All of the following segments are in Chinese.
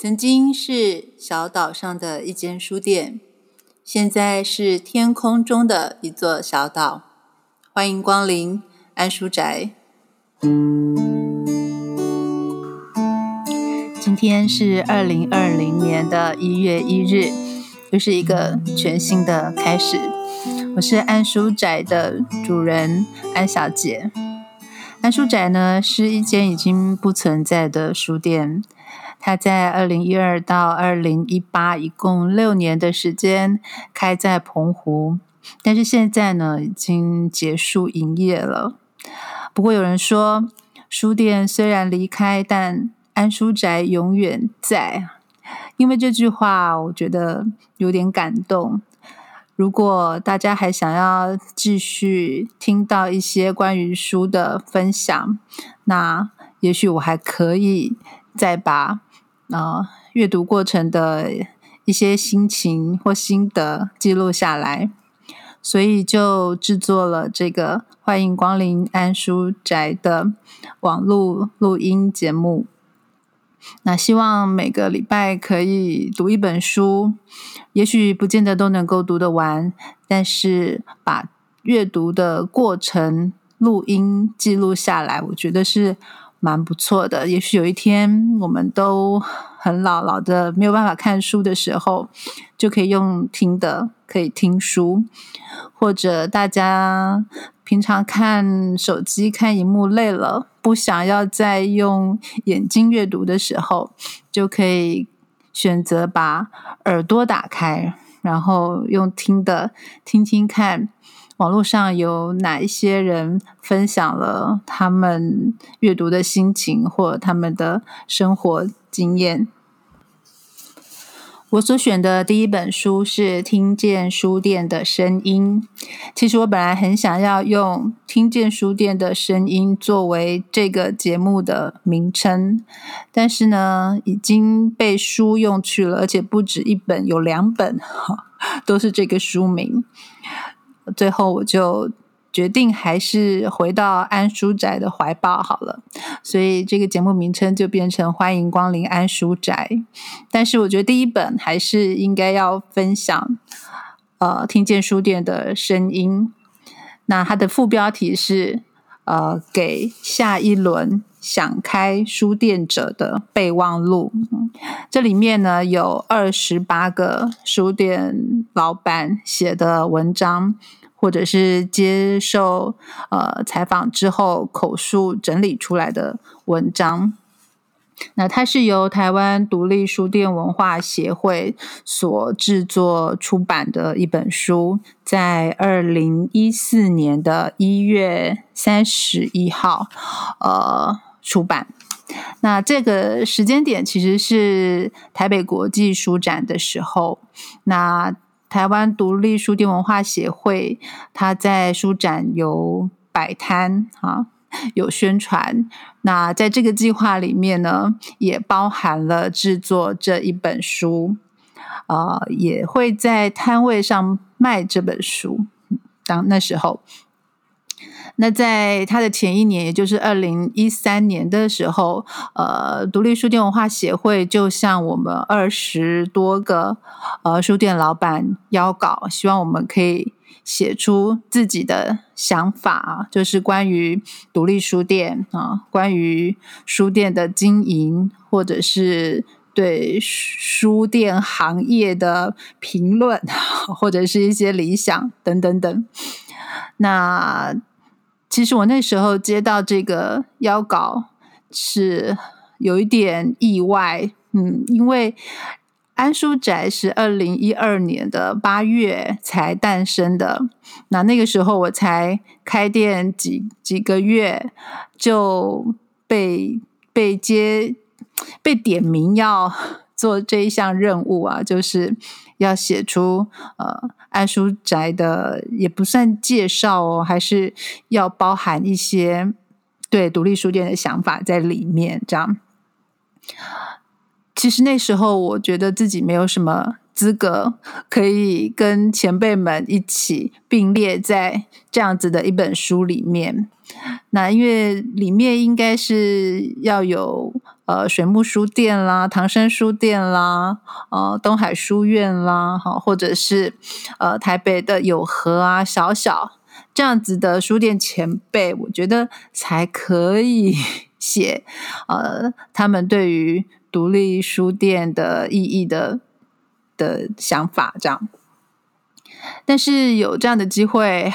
曾经是小岛上的一间书店，现在是天空中的一座小岛。欢迎光临安书宅。今天是二零二零年的一月一日，又是一个全新的开始。我是安书宅的主人安小姐。安书宅呢，是一间已经不存在的书店。他在二零一二到二零一八，一共六年的时间开在澎湖，但是现在呢，已经结束营业了。不过有人说，书店虽然离开，但安书宅永远在。因为这句话，我觉得有点感动。如果大家还想要继续听到一些关于书的分享，那也许我还可以再把。啊，阅读过程的一些心情或心得记录下来，所以就制作了这个欢迎光临安书宅的网络录音节目。那希望每个礼拜可以读一本书，也许不见得都能够读得完，但是把阅读的过程录音记录下来，我觉得是。蛮不错的，也许有一天我们都很老老的没有办法看书的时候，就可以用听的，可以听书，或者大家平常看手机看荧幕累了，不想要再用眼睛阅读的时候，就可以选择把耳朵打开，然后用听的听听看。网络上有哪一些人分享了他们阅读的心情或他们的生活经验？我所选的第一本书是《听见书店的声音》。其实我本来很想要用《听见书店的声音》作为这个节目的名称，但是呢，已经被书用去了，而且不止一本，有两本，都是这个书名。最后，我就决定还是回到安书宅的怀抱好了，所以这个节目名称就变成“欢迎光临安书宅”。但是，我觉得第一本还是应该要分享，呃，听见书店的声音。那它的副标题是“呃，给下一轮想开书店者的备忘录”。这里面呢有二十八个书店老板写的文章。或者是接受呃采访之后口述整理出来的文章，那它是由台湾独立书店文化协会所制作出版的一本书，在二零一四年的一月三十一号呃出版。那这个时间点其实是台北国际书展的时候，那。台湾独立书店文化协会，它在书展有摆摊啊，有宣传。那在这个计划里面呢，也包含了制作这一本书，呃，也会在摊位上卖这本书。当那时候。那在他的前一年，也就是二零一三年的时候，呃，独立书店文化协会就向我们二十多个呃书店老板邀稿，希望我们可以写出自己的想法，就是关于独立书店啊，关于书店的经营，或者是对书店行业的评论，或者是一些理想等等等。那其实我那时候接到这个邀稿是有一点意外，嗯，因为安书宅是二零一二年的八月才诞生的，那那个时候我才开店几几个月，就被被接被点名要做这一项任务啊，就是要写出呃。安书宅的也不算介绍哦，还是要包含一些对独立书店的想法在里面。这样，其实那时候我觉得自己没有什么资格可以跟前辈们一起并列在这样子的一本书里面。那因为里面应该是要有呃水木书店啦、唐山书店啦、呃东海书院啦，好，或者是呃台北的友和啊、小小这样子的书店前辈，我觉得才可以 写呃他们对于独立书店的意义的的想法，这样。但是有这样的机会，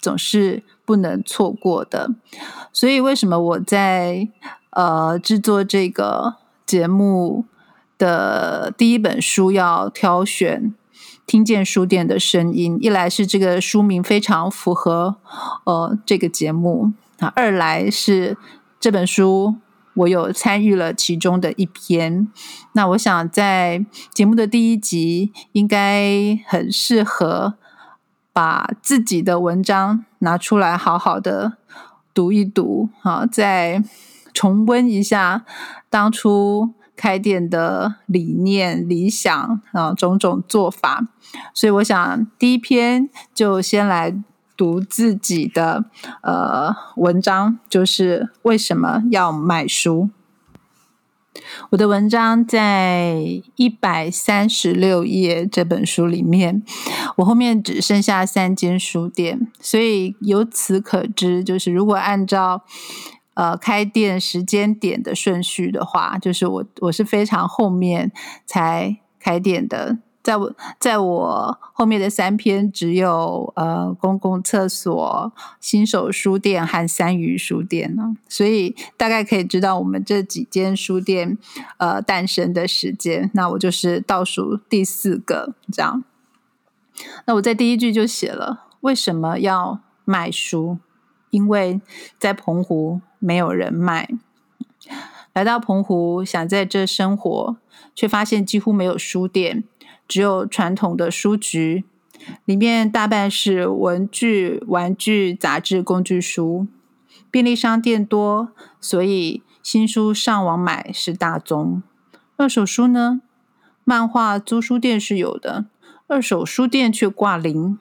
总是不能错过的。所以，为什么我在呃制作这个节目的第一本书要挑选《听见书店的声音》？一来是这个书名非常符合呃这个节目啊，二来是这本书。我有参与了其中的一篇，那我想在节目的第一集应该很适合把自己的文章拿出来好好的读一读，好，再重温一下当初开店的理念、理想啊，种种做法。所以我想第一篇就先来。读自己的呃文章，就是为什么要买书。我的文章在一百三十六页这本书里面，我后面只剩下三间书店，所以由此可知，就是如果按照呃开店时间点的顺序的话，就是我我是非常后面才开店的。在我在我后面的三篇只有呃公共厕所、新手书店和三鱼书店呢，所以大概可以知道我们这几间书店呃诞生的时间。那我就是倒数第四个这样。那我在第一句就写了为什么要卖书？因为在澎湖没有人卖。来到澎湖想在这生活，却发现几乎没有书店。只有传统的书局，里面大半是文具、玩具、杂志、工具书。便利商店多，所以新书上网买是大宗。二手书呢？漫画租书店是有的，二手书店却挂零。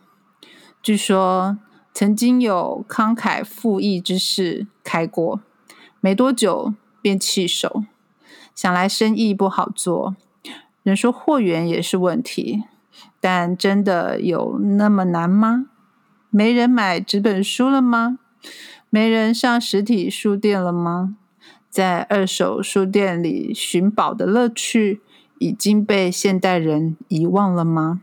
据说曾经有慷慨赴义之士开过，没多久便弃手。想来生意不好做。人说货源也是问题，但真的有那么难吗？没人买纸本书了吗？没人上实体书店了吗？在二手书店里寻宝的乐趣已经被现代人遗忘了吗？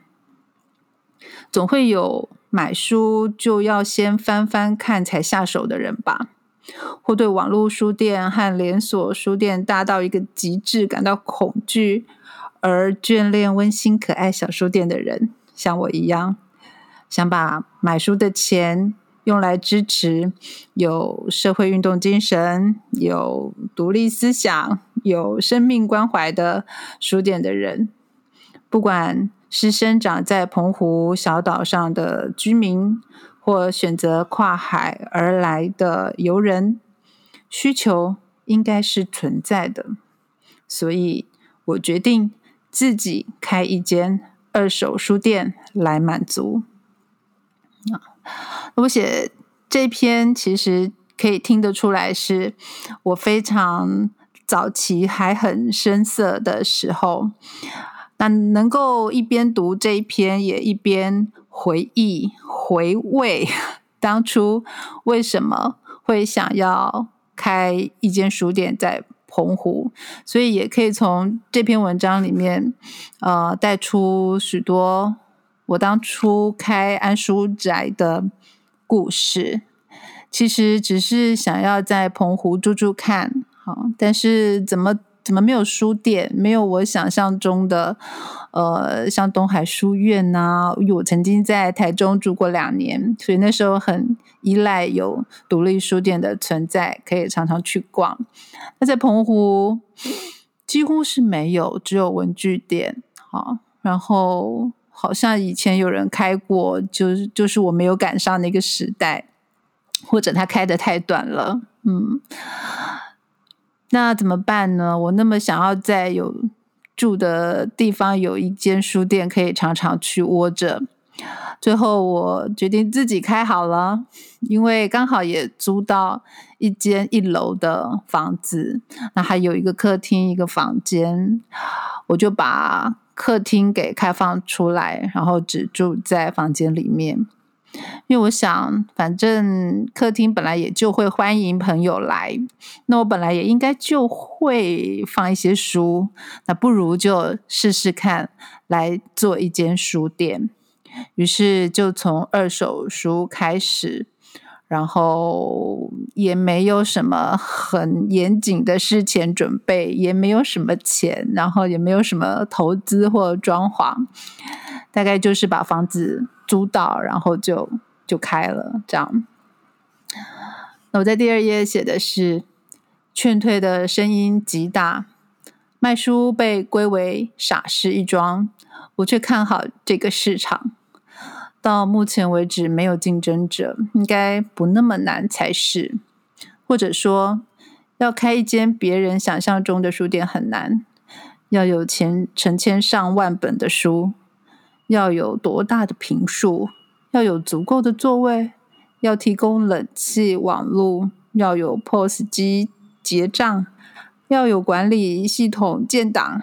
总会有买书就要先翻翻看才下手的人吧？或对网络书店和连锁书店大到一个极致感到恐惧？而眷恋温馨可爱小书店的人，像我一样，想把买书的钱用来支持有社会运动精神、有独立思想、有生命关怀的书店的人。不管是生长在澎湖小岛上的居民，或选择跨海而来的游人，需求应该是存在的。所以我决定。自己开一间二手书店来满足啊！我写这篇其实可以听得出来，是我非常早期还很生涩的时候。那能够一边读这一篇，也一边回忆回味 当初为什么会想要开一间书店在。澎湖，所以也可以从这篇文章里面，呃，带出许多我当初开安书宅的故事。其实只是想要在澎湖住住看，好，但是怎么？怎么没有书店？没有我想象中的，呃，像东海书院呐。我曾经在台中住过两年，所以那时候很依赖有独立书店的存在，可以常常去逛。那在澎湖几乎是没有，只有文具店。好，然后好像以前有人开过，就是就是我没有赶上那个时代，或者他开的太短了。嗯。那怎么办呢？我那么想要在有住的地方有一间书店，可以常常去窝着。最后我决定自己开好了，因为刚好也租到一间一楼的房子，那还有一个客厅一个房间，我就把客厅给开放出来，然后只住在房间里面。因为我想，反正客厅本来也就会欢迎朋友来，那我本来也应该就会放一些书，那不如就试试看来做一间书店。于是就从二手书开始，然后也没有什么很严谨的事前准备，也没有什么钱，然后也没有什么投资或装潢，大概就是把房子。租到，然后就就开了，这样。那我在第二页写的是劝退的声音极大，卖书被归为傻事一桩，我却看好这个市场。到目前为止没有竞争者，应该不那么难才是。或者说，要开一间别人想象中的书店很难，要有千成千上万本的书。要有多大的平数？要有足够的座位，要提供冷气、网络，要有 POS 机结账，要有管理系统建档，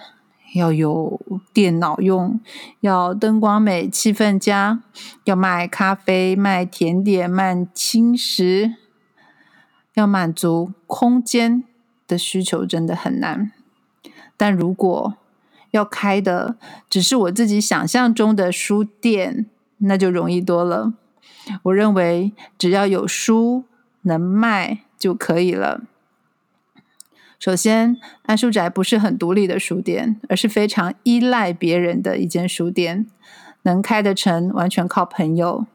要有电脑用，要灯光美、气氛佳，要卖咖啡、卖甜点、卖轻食，要满足空间的需求，真的很难。但如果要开的只是我自己想象中的书店，那就容易多了。我认为只要有书能卖就可以了。首先，安书宅不是很独立的书店，而是非常依赖别人的一间书店。能开得成，完全靠朋友；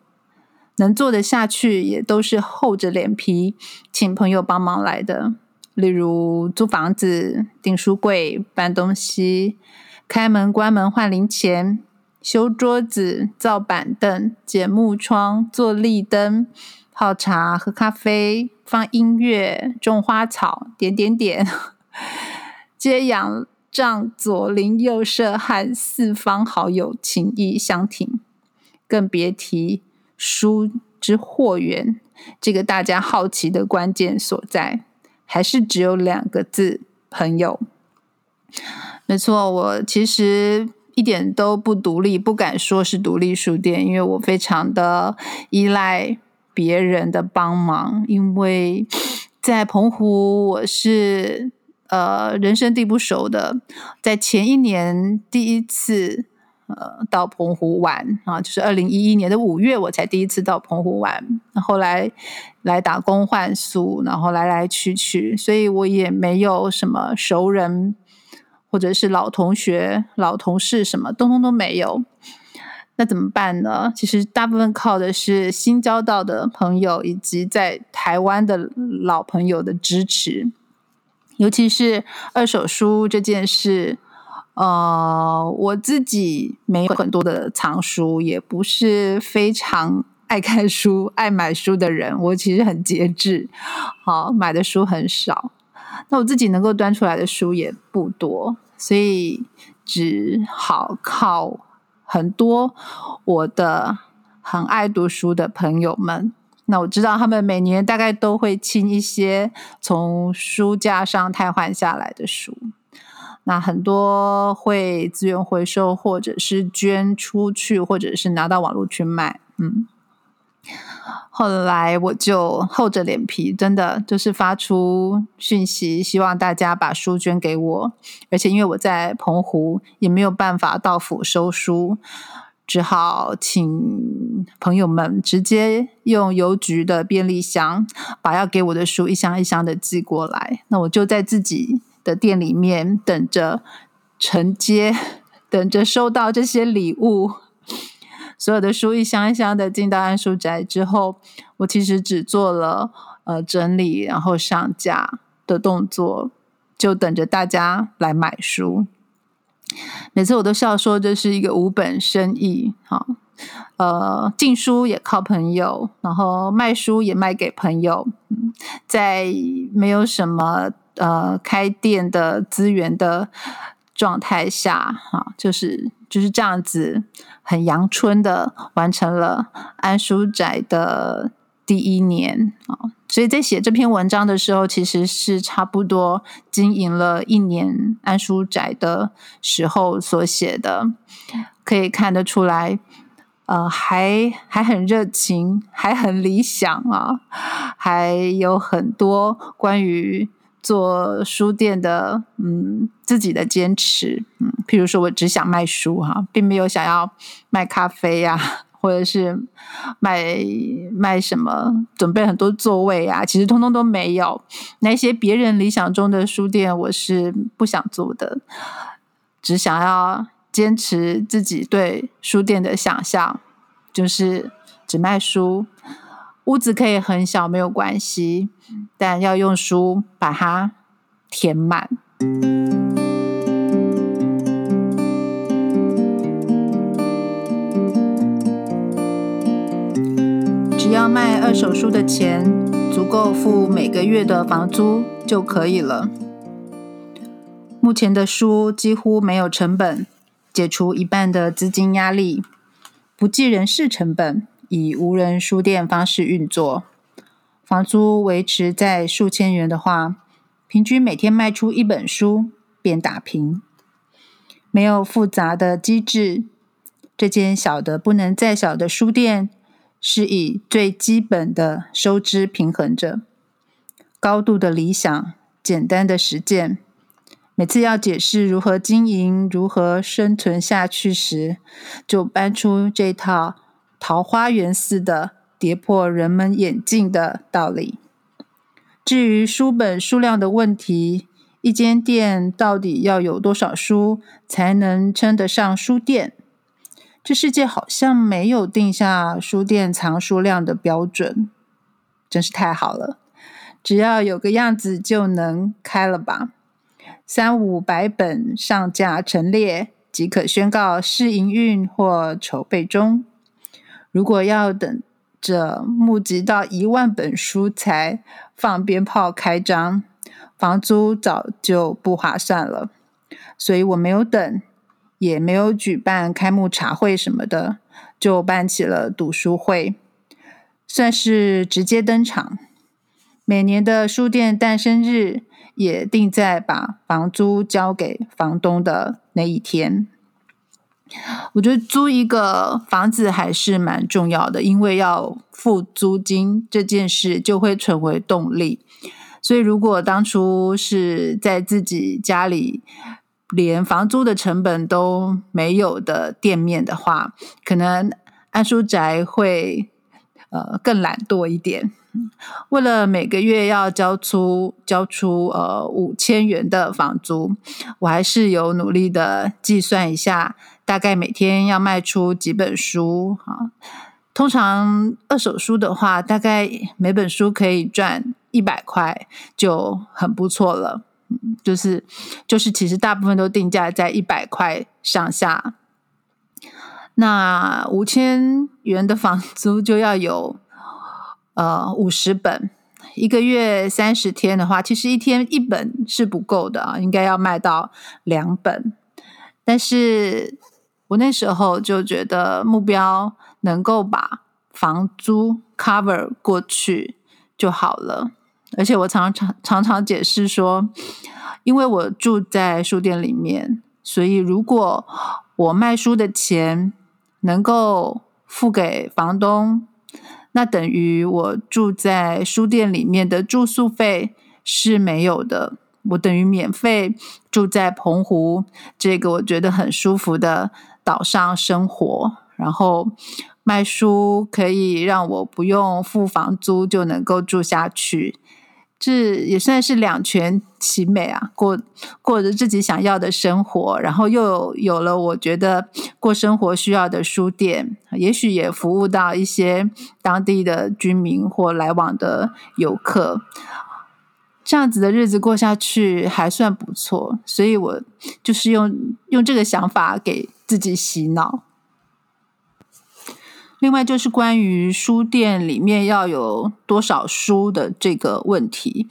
能做得下去，也都是厚着脸皮请朋友帮忙来的。例如租房子、订书柜、搬东西。开门、关门、换零钱、修桌子、造板凳、剪木窗、做立灯、泡茶、喝咖啡、放音乐、种花草，点点点，接仰仗左邻右舍和四方好友情谊相挺，更别提书之货源这个大家好奇的关键所在，还是只有两个字：朋友。没错，我其实一点都不独立，不敢说是独立书店，因为我非常的依赖别人的帮忙。因为在澎湖，我是呃人生地不熟的，在前一年第一次呃到澎湖玩啊，就是二零一一年的五月，我才第一次到澎湖玩。后来来打工换宿，然后来来去去，所以我也没有什么熟人。或者是老同学、老同事，什么通通都没有，那怎么办呢？其实大部分靠的是新交到的朋友，以及在台湾的老朋友的支持。尤其是二手书这件事，呃，我自己没有很多的藏书，也不是非常 爱看书、爱买书的人。我其实很节制，好买的书很少。那我自己能够端出来的书也不多。所以只好靠很多我的很爱读书的朋友们。那我知道他们每年大概都会清一些从书架上汰换下来的书。那很多会资源回收，或者是捐出去，或者是拿到网络去卖。嗯。后来我就厚着脸皮，真的就是发出讯息，希望大家把书捐给我。而且因为我在澎湖，也没有办法到府收书，只好请朋友们直接用邮局的便利箱，把要给我的书一箱一箱的寄过来。那我就在自己的店里面等着承接，等着收到这些礼物。所有的书一箱一箱的进到安书宅之后，我其实只做了呃整理，然后上架的动作，就等着大家来买书。每次我都笑说这是一个无本生意，哈，呃，进书也靠朋友，然后卖书也卖给朋友，在没有什么呃开店的资源的状态下，哈，就是就是这样子，很阳春的完成了安书宅的第一年啊。所以在写这篇文章的时候，其实是差不多经营了一年安书宅的时候所写的，可以看得出来。呃，还还很热情，还很理想啊，还有很多关于做书店的，嗯，自己的坚持，嗯，譬如说我只想卖书哈，并没有想要卖咖啡呀，或者是卖卖什么，准备很多座位啊，其实通通都没有。那些别人理想中的书店，我是不想做的，只想要。坚持自己对书店的想象，就是只卖书，屋子可以很小没有关系，但要用书把它填满。只要卖二手书的钱足够付每个月的房租就可以了。目前的书几乎没有成本。解除一半的资金压力，不计人事成本，以无人书店方式运作，房租维持在数千元的话，平均每天卖出一本书便打平。没有复杂的机制，这间小的不能再小的书店是以最基本的收支平衡着，高度的理想，简单的实践。每次要解释如何经营、如何生存下去时，就搬出这套桃花源似的跌破人们眼镜的道理。至于书本数量的问题，一间店到底要有多少书才能称得上书店？这世界好像没有定下书店藏书量的标准，真是太好了！只要有个样子就能开了吧。三五百本上架陈列即可宣告试营运或筹备中。如果要等着募集到一万本书才放鞭炮开张，房租早就不划算了。所以我没有等，也没有举办开幕茶会什么的，就办起了读书会，算是直接登场。每年的书店诞生日。也定在把房租交给房东的那一天。我觉得租一个房子还是蛮重要的，因为要付租金这件事就会成为动力。所以，如果当初是在自己家里连房租的成本都没有的店面的话，可能安书宅会呃更懒惰一点。为了每个月要交出交出呃五千元的房租，我还是有努力的计算一下，大概每天要卖出几本书啊？通常二手书的话，大概每本书可以赚一百块，就很不错了。就是就是，其实大部分都定价在一百块上下。那五千元的房租就要有。呃，五十本，一个月三十天的话，其实一天一本是不够的啊，应该要卖到两本。但是我那时候就觉得目标能够把房租 cover 过去就好了。而且我常常常常解释说，因为我住在书店里面，所以如果我卖书的钱能够付给房东。那等于我住在书店里面的住宿费是没有的，我等于免费住在澎湖这个我觉得很舒服的岛上生活，然后卖书可以让我不用付房租就能够住下去。这也算是两全其美啊，过过着自己想要的生活，然后又有了我觉得过生活需要的书店，也许也服务到一些当地的居民或来往的游客，这样子的日子过下去还算不错，所以我就是用用这个想法给自己洗脑。另外就是关于书店里面要有多少书的这个问题，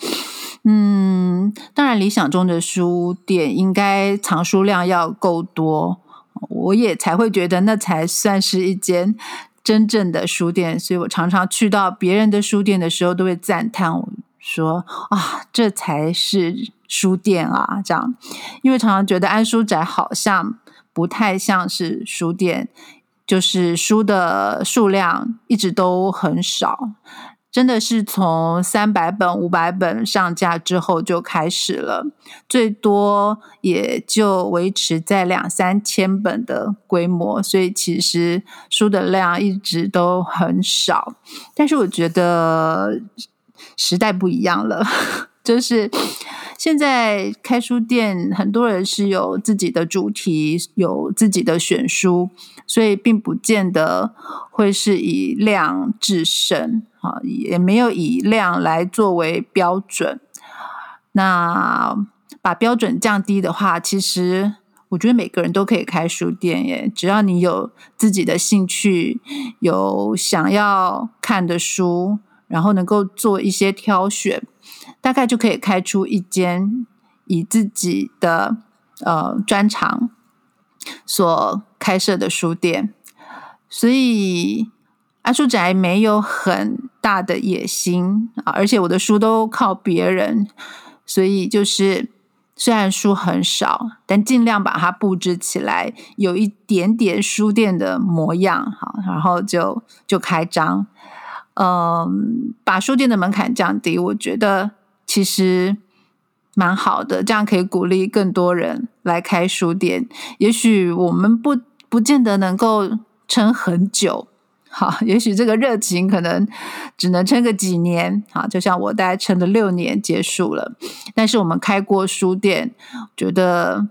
嗯，当然，理想中的书店应该藏书量要够多，我也才会觉得那才算是一间真正的书店。所以我常常去到别人的书店的时候，都会赞叹我说：“啊，这才是书店啊！”这样，因为常常觉得安书宅好像不太像是书店，就是书的数量一直都很少。真的是从三百本、五百本上架之后就开始了，最多也就维持在两三千本的规模，所以其实书的量一直都很少。但是我觉得时代不一样了，就是现在开书店，很多人是有自己的主题，有自己的选书，所以并不见得会是以量制胜。啊，也没有以量来作为标准。那把标准降低的话，其实我觉得每个人都可以开书店耶。只要你有自己的兴趣，有想要看的书，然后能够做一些挑选，大概就可以开出一间以自己的呃专长所开设的书店。所以。阿书宅没有很大的野心啊，而且我的书都靠别人，所以就是虽然书很少，但尽量把它布置起来，有一点点书店的模样，好，然后就就开张，嗯，把书店的门槛降低，我觉得其实蛮好的，这样可以鼓励更多人来开书店。也许我们不不见得能够撑很久。好，也许这个热情可能只能撑个几年，好，就像我大概撑了六年结束了。但是我们开过书店，觉得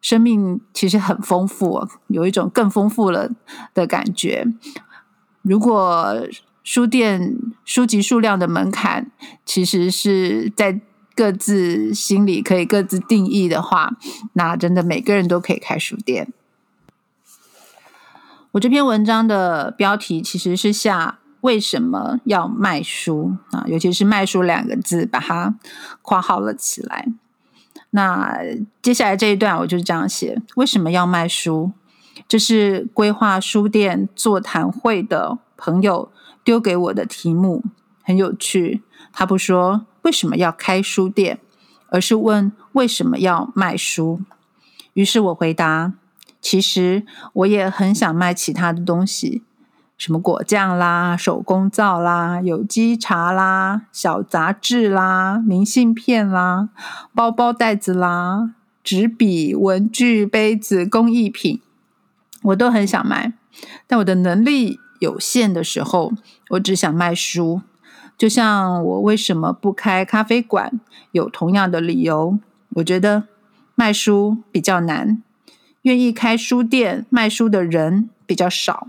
生命其实很丰富，有一种更丰富了的感觉。如果书店书籍数量的门槛其实是在各自心里可以各自定义的话，那真的每个人都可以开书店。我这篇文章的标题其实是下为什么要卖书啊，尤其是“卖书”两个字，把它括号了起来。那接下来这一段我就是这样写：为什么要卖书？这是规划书店座谈会的朋友丢给我的题目，很有趣。他不说为什么要开书店，而是问为什么要卖书。于是我回答。其实我也很想卖其他的东西，什么果酱啦、手工皂啦、有机茶啦、小杂志啦、明信片啦、包包袋子啦、纸笔、文具、杯子、工艺品，我都很想卖。但我的能力有限的时候，我只想卖书。就像我为什么不开咖啡馆，有同样的理由。我觉得卖书比较难。愿意开书店卖书的人比较少，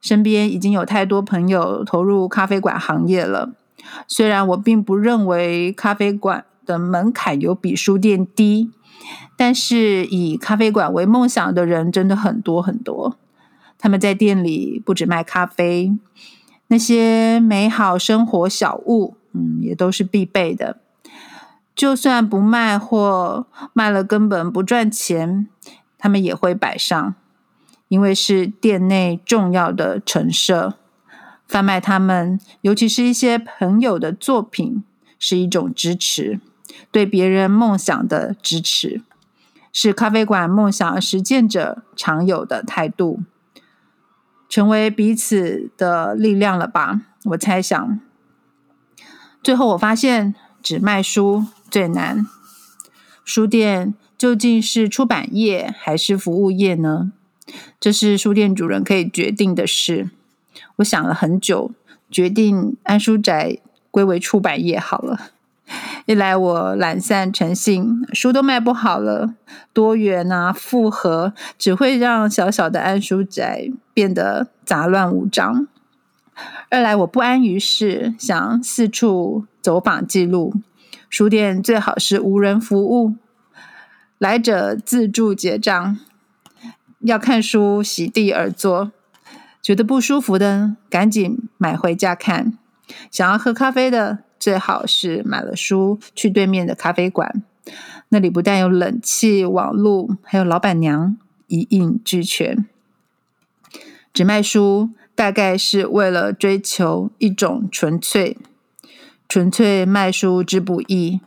身边已经有太多朋友投入咖啡馆行业了。虽然我并不认为咖啡馆的门槛有比书店低，但是以咖啡馆为梦想的人真的很多很多。他们在店里不止卖咖啡，那些美好生活小物，嗯，也都是必备的。就算不卖或卖了根本不赚钱，他们也会摆上，因为是店内重要的陈设。贩卖他们，尤其是一些朋友的作品，是一种支持，对别人梦想的支持，是咖啡馆梦想实践者常有的态度，成为彼此的力量了吧？我猜想。最后我发现，只卖书。最难，书店究竟是出版业还是服务业呢？这是书店主人可以决定的事。我想了很久，决定安书宅归为出版业好了。一来我懒散成性，书都卖不好了，多元啊复合只会让小小的安书宅变得杂乱无章；二来我不安于世，想四处走访记录。书店最好是无人服务，来者自助结账。要看书席地而坐，觉得不舒服的赶紧买回家看。想要喝咖啡的最好是买了书去对面的咖啡馆，那里不但有冷气、网络，还有老板娘一应俱全。只卖书，大概是为了追求一种纯粹。纯粹卖书之不易，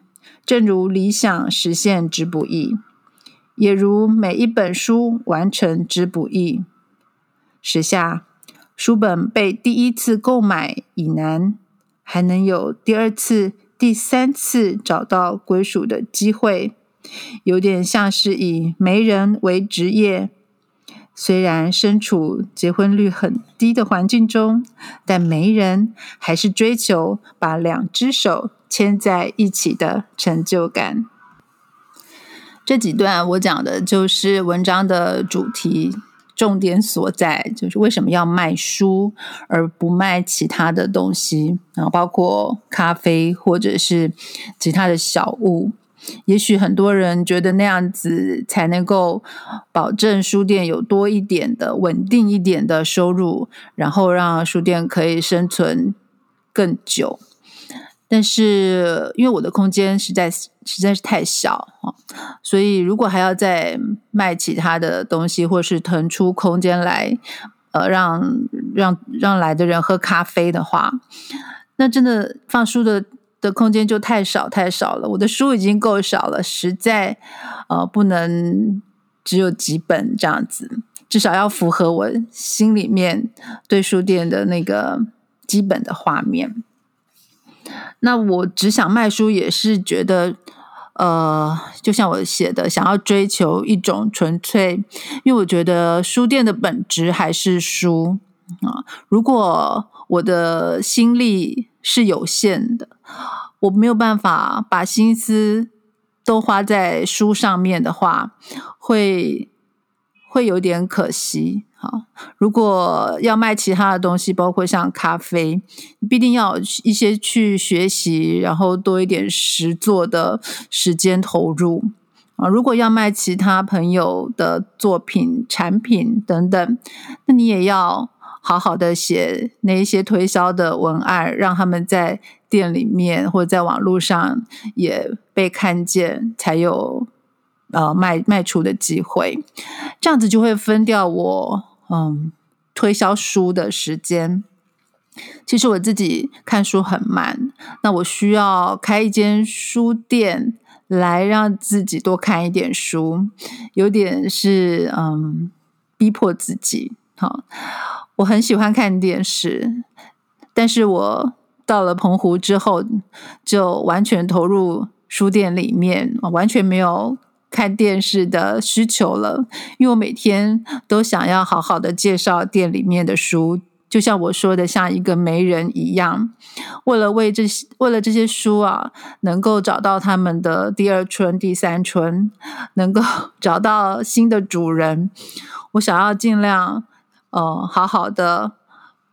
正如理想实现之不易，也如每一本书完成之不易。时下书本被第一次购买已难，还能有第二次、第三次找到归属的机会，有点像是以媒人为职业。虽然身处结婚率很低的环境中，但媒人还是追求把两只手牵在一起的成就感。这几段我讲的就是文章的主题重点所在，就是为什么要卖书而不卖其他的东西，然后包括咖啡或者是其他的小物。也许很多人觉得那样子才能够保证书店有多一点的稳定一点的收入，然后让书店可以生存更久。但是因为我的空间实在实在是太小啊，所以如果还要再卖其他的东西，或是腾出空间来，呃，让让让来的人喝咖啡的话，那真的放书的。的空间就太少太少了，我的书已经够少了，实在呃不能只有几本这样子，至少要符合我心里面对书店的那个基本的画面。那我只想卖书，也是觉得呃，就像我写的，想要追求一种纯粹，因为我觉得书店的本质还是书啊。如果我的心力是有限的。我没有办法把心思都花在书上面的话，会会有点可惜。好，如果要卖其他的东西，包括像咖啡，必定要一些去学习，然后多一点实做的时间投入啊。如果要卖其他朋友的作品、产品等等，那你也要好好的写那一些推销的文案，让他们在。店里面或者在网络上也被看见，才有呃卖卖出的机会。这样子就会分掉我嗯推销书的时间。其实我自己看书很慢，那我需要开一间书店来让自己多看一点书，有点是嗯逼迫自己。好，我很喜欢看电视，但是我。到了澎湖之后，就完全投入书店里面，完全没有看电视的需求了。因为我每天都想要好好的介绍店里面的书，就像我说的，像一个媒人一样，为了为这些为了这些书啊，能够找到他们的第二春、第三春，能够 找到新的主人，我想要尽量呃好好的。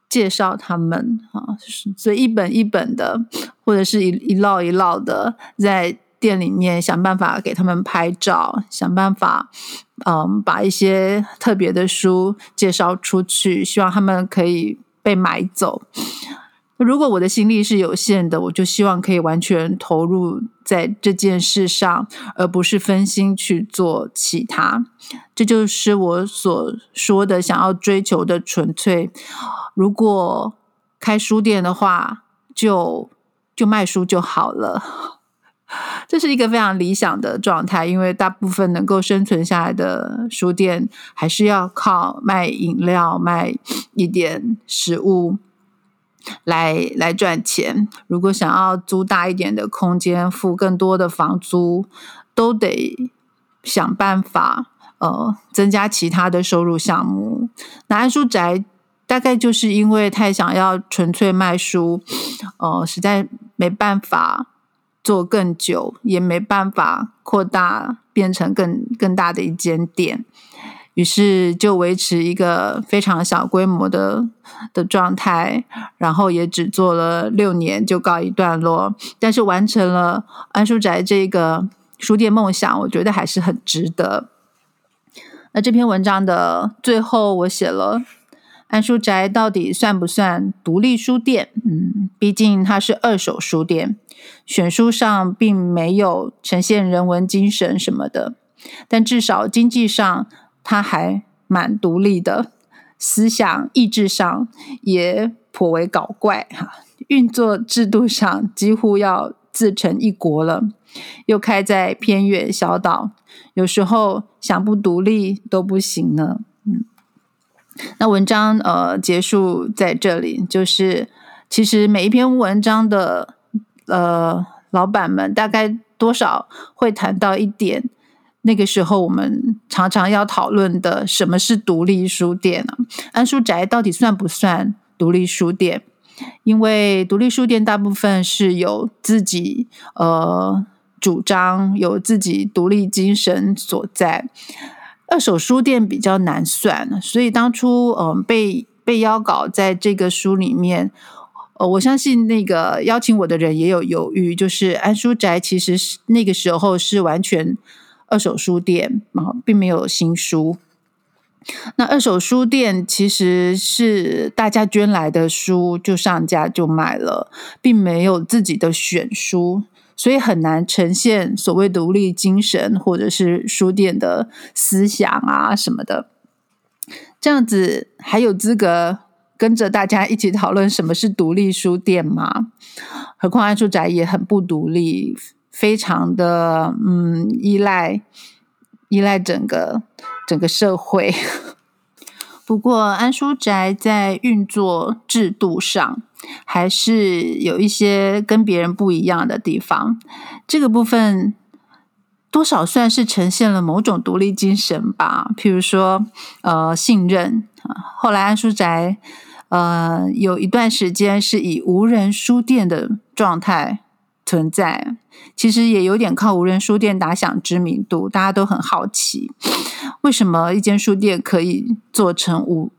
介绍他们啊，所以一本一本的，或者是一一摞一摞的，在店里面想办法给他们拍照，想办法，嗯，把一些特别的书介绍出去，希望他们可以被买走。如果我的心力是有限的，我就希望可以完全投入在这件事上，而不是分心去做其他。这就是我所说的想要追求的纯粹。如果开书店的话，就就卖书就好了。这是一个非常理想的状态，因为大部分能够生存下来的书店，还是要靠卖饮料、卖一点食物来来赚钱。如果想要租大一点的空间，付更多的房租，都得想办法呃增加其他的收入项目。那安书宅。大概就是因为太想要纯粹卖书，呃，实在没办法做更久，也没办法扩大变成更更大的一间店，于是就维持一个非常小规模的的状态，然后也只做了六年就告一段落，但是完成了安书宅这个书店梦想，我觉得还是很值得。那这篇文章的最后，我写了。安书宅到底算不算独立书店？嗯，毕竟它是二手书店，选书上并没有呈现人文精神什么的，但至少经济上它还蛮独立的，思想意志上也颇为搞怪哈，运作制度上几乎要自成一国了，又开在偏远小岛，有时候想不独立都不行呢。嗯那文章呃结束在这里，就是其实每一篇文章的呃老板们大概多少会谈到一点，那个时候我们常常要讨论的什么是独立书店呢？安书宅到底算不算独立书店？因为独立书店大部分是有自己呃主张，有自己独立精神所在。二手书店比较难算，所以当初嗯被被邀稿在这个书里面，呃，我相信那个邀请我的人也有犹豫，就是安书宅其实是那个时候是完全二手书店啊，并没有新书。那二手书店其实是大家捐来的书就上架就卖了，并没有自己的选书。所以很难呈现所谓独立精神，或者是书店的思想啊什么的。这样子还有资格跟着大家一起讨论什么是独立书店吗？何况安书宅也很不独立，非常的嗯依赖依赖整个整个社会。不过安书宅在运作制度上。还是有一些跟别人不一样的地方，这个部分多少算是呈现了某种独立精神吧。譬如说，呃，信任后来安书宅，呃，有一段时间是以无人书店的状态存在，其实也有点靠无人书店打响知名度。大家都很好奇，为什么一间书店可以做成无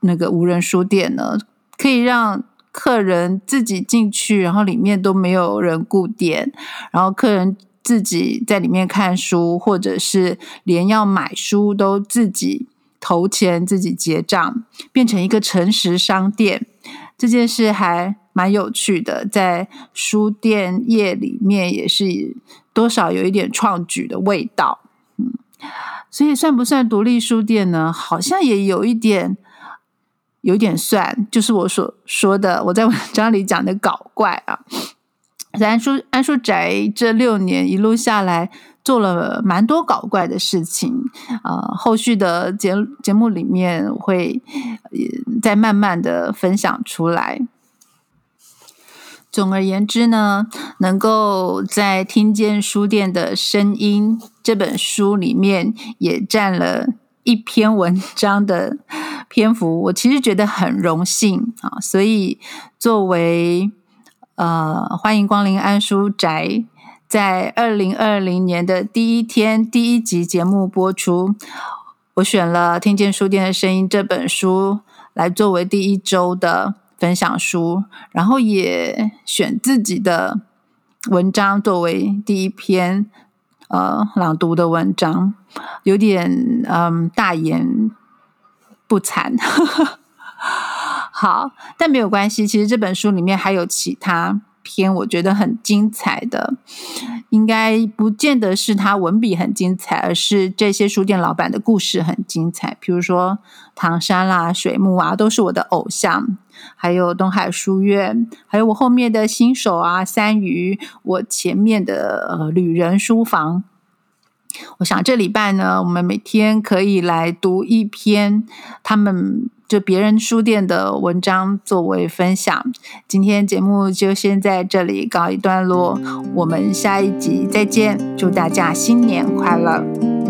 那个无人书店呢？可以让客人自己进去，然后里面都没有人顾店，然后客人自己在里面看书，或者是连要买书都自己投钱、自己结账，变成一个诚实商店。这件事还蛮有趣的，在书店业里面也是多少有一点创举的味道。嗯，所以算不算独立书店呢？好像也有一点。有点算，就是我所说的，我在文章里讲的搞怪啊。安书安书宅这六年一路下来，做了蛮多搞怪的事情啊。后续的节节目里面会再慢慢的分享出来。总而言之呢，能够在听见书店的声音这本书里面，也占了一篇文章的。篇幅我其实觉得很荣幸啊，所以作为呃欢迎光临安书宅，在二零二零年的第一天第一集节目播出，我选了《听见书店的声音》这本书来作为第一周的分享书，然后也选自己的文章作为第一篇呃朗读的文章，有点嗯大言。不惭，好，但没有关系。其实这本书里面还有其他篇，我觉得很精彩的，应该不见得是他文笔很精彩，而是这些书店老板的故事很精彩。比如说唐山啦、水木啊，都是我的偶像。还有东海书院，还有我后面的新手啊、三鱼，我前面的旅人书房。我想这礼拜呢，我们每天可以来读一篇他们就别人书店的文章作为分享。今天节目就先在这里告一段落，我们下一集再见，祝大家新年快乐。